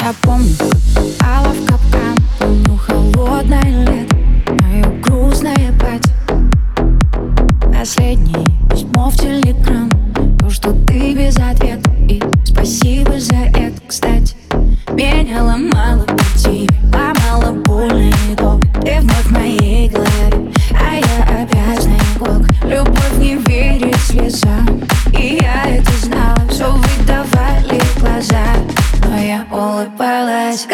Я помню, как попала в капкан Помню холодное лето Мое грустное платье. Последнее письмо в телеграм То, что ты без ответа И спасибо за это, кстати. Меня ломало улыбалась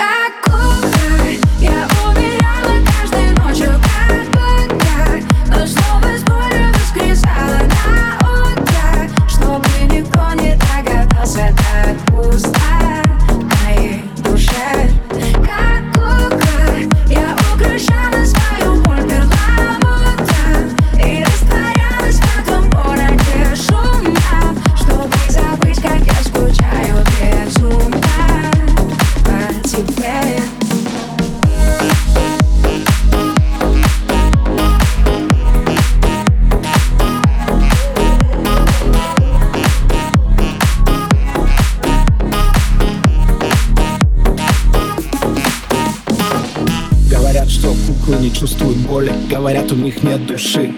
Говорят, что куклы не чувствуют боли. Говорят, у них нет души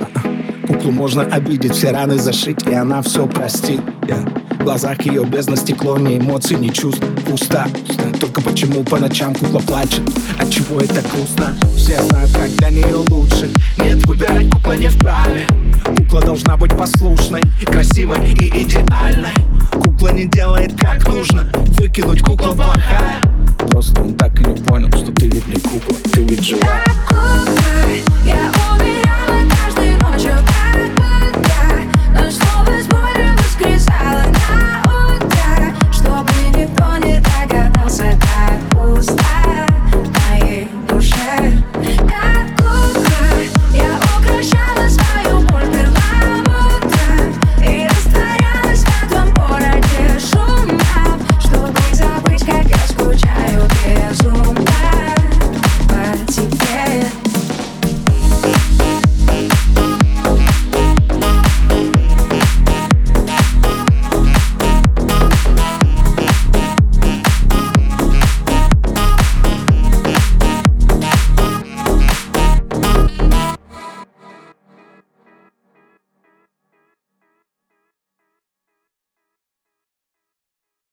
Куклу можно обидеть, все раны зашить И она все простит. Yeah. В глазах ее бездна стекло, ни эмоций, ни чувств Пусто, только почему по ночам кукла плачет? От чего это грустно? Все знают, как для нее лучше. Нет, выбирать кукла не вправе. Кукла должна быть послушной, красивой и идеальной. Кукла не делает как нужно. Выкинуть кукла плохая Просто он так и не понял, что ты ведь не кукла, ты ведь живая